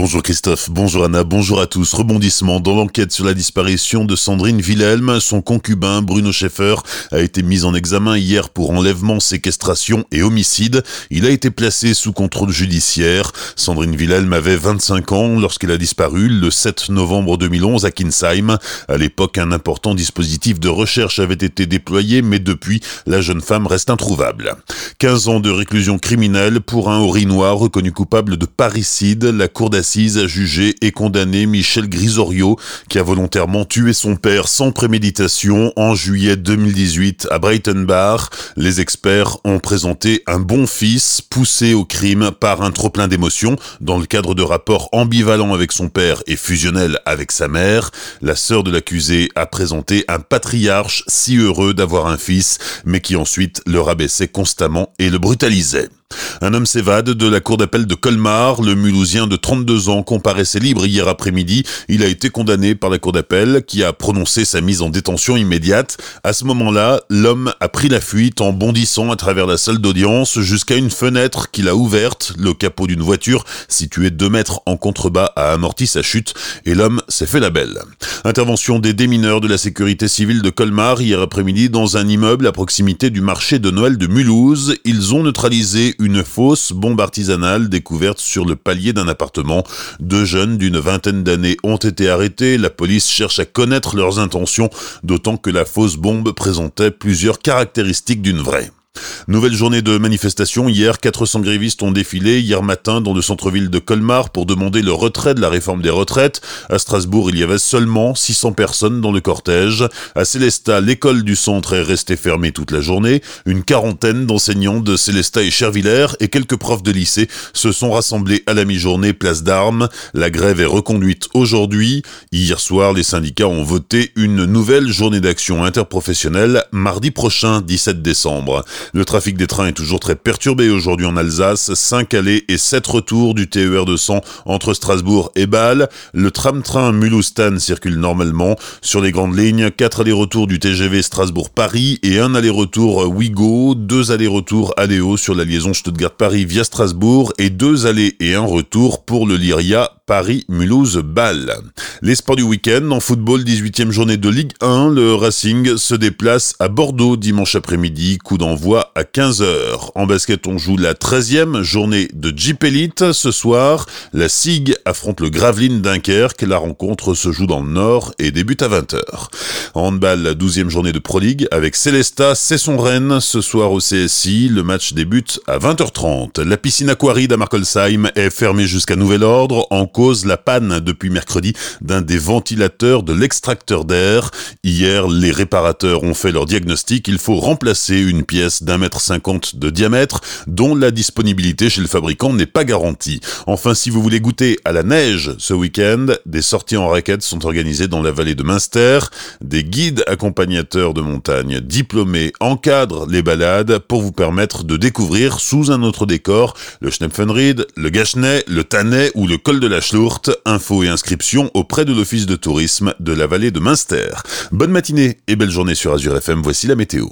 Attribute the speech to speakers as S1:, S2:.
S1: Bonjour Christophe, bonjour Anna, bonjour à tous. Rebondissement dans l'enquête sur la disparition de Sandrine Wilhelm. Son concubin Bruno Schaeffer a été mis en examen hier pour enlèvement, séquestration et homicide. Il a été placé sous contrôle judiciaire. Sandrine Wilhelm avait 25 ans lorsqu'elle a disparu le 7 novembre 2011 à Kinsheim. À l'époque, un important dispositif de recherche avait été déployé, mais depuis, la jeune femme reste introuvable. 15 ans de réclusion criminelle pour un Orinois reconnu coupable de parricide. La cour d'assises a jugé et condamné Michel Grisorio, qui a volontairement tué son père sans préméditation en juillet 2018 à Bar. Les experts ont présenté un bon fils poussé au crime par un trop-plein d'émotions dans le cadre de rapports ambivalents avec son père et fusionnels avec sa mère. La sœur de l'accusé a présenté un patriarche si heureux d'avoir un fils, mais qui ensuite le rabaissait constamment et le brutalisait. Un homme s'évade de la cour d'appel de Colmar. Le Mulhousien de 32 ans comparaissait libre hier après-midi. Il a été condamné par la cour d'appel qui a prononcé sa mise en détention immédiate. À ce moment-là, l'homme a pris la fuite en bondissant à travers la salle d'audience jusqu'à une fenêtre qu'il a ouverte. Le capot d'une voiture située 2 mètres en contrebas a amorti sa chute et l'homme s'est fait la belle. Intervention des démineurs de la sécurité civile de Colmar hier après-midi dans un immeuble à proximité du marché de Noël de Mulhouse. Ils ont neutralisé une fausse bombe artisanale découverte sur le palier d'un appartement. Deux jeunes d'une vingtaine d'années ont été arrêtés. La police cherche à connaître leurs intentions, d'autant que la fausse bombe présentait plusieurs caractéristiques d'une vraie. Nouvelle journée de manifestation. Hier, 400 grévistes ont défilé hier matin dans le centre-ville de Colmar pour demander le retrait de la réforme des retraites. À Strasbourg, il y avait seulement 600 personnes dans le cortège. À Célestat, l'école du centre est restée fermée toute la journée. Une quarantaine d'enseignants de Célestat et Chervillers et quelques profs de lycée se sont rassemblés à la mi-journée place d'Armes. La grève est reconduite aujourd'hui. Hier soir, les syndicats ont voté une nouvelle journée d'action interprofessionnelle mardi prochain, 17 décembre. Le trafic des trains est toujours très perturbé aujourd'hui en Alsace. 5 allées et 7 retours du TER 200 entre Strasbourg et Bâle. Le tram-train Mulhouse-Tann circule normalement. Sur les grandes lignes, 4 allers-retours du TGV Strasbourg-Paris et un aller-retour Ouigo, 2 allers-retours Aléo sur la liaison Stuttgart-Paris via Strasbourg et 2 allées et un retour pour le Lyria Paris, Mulhouse, Bâle. Les sports du week-end, en football, 18e journée de Ligue 1, le Racing se déplace à Bordeaux dimanche après-midi, coup d'envoi à 15h. En basket, on joue la 13e journée de Jeep Elite. Ce soir, la SIG affronte le Gravelines Dunkerque. La rencontre se joue dans le Nord et débute à 20h. En handball, la 12e journée de Pro League avec Célesta, c'est son Rennes. Ce soir au CSI, le match débute à 20h30. La piscine aquaride à Markolsheim est fermée jusqu'à nouvel ordre cause la panne depuis mercredi d'un des ventilateurs de l'extracteur d'air. Hier, les réparateurs ont fait leur diagnostic. Il faut remplacer une pièce d'un mètre cinquante de diamètre dont la disponibilité chez le fabricant n'est pas garantie. Enfin, si vous voulez goûter à la neige ce week-end, des sorties en raquettes sont organisées dans la vallée de Münster. Des guides accompagnateurs de montagne diplômés encadrent les balades pour vous permettre de découvrir sous un autre décor le Schnepfenried, le Gachenay, le Tannet ou le col de la Schlourt. Infos et inscriptions auprès de l'office de tourisme de la vallée de Münster. Bonne matinée et belle journée sur Azure FM, voici la météo.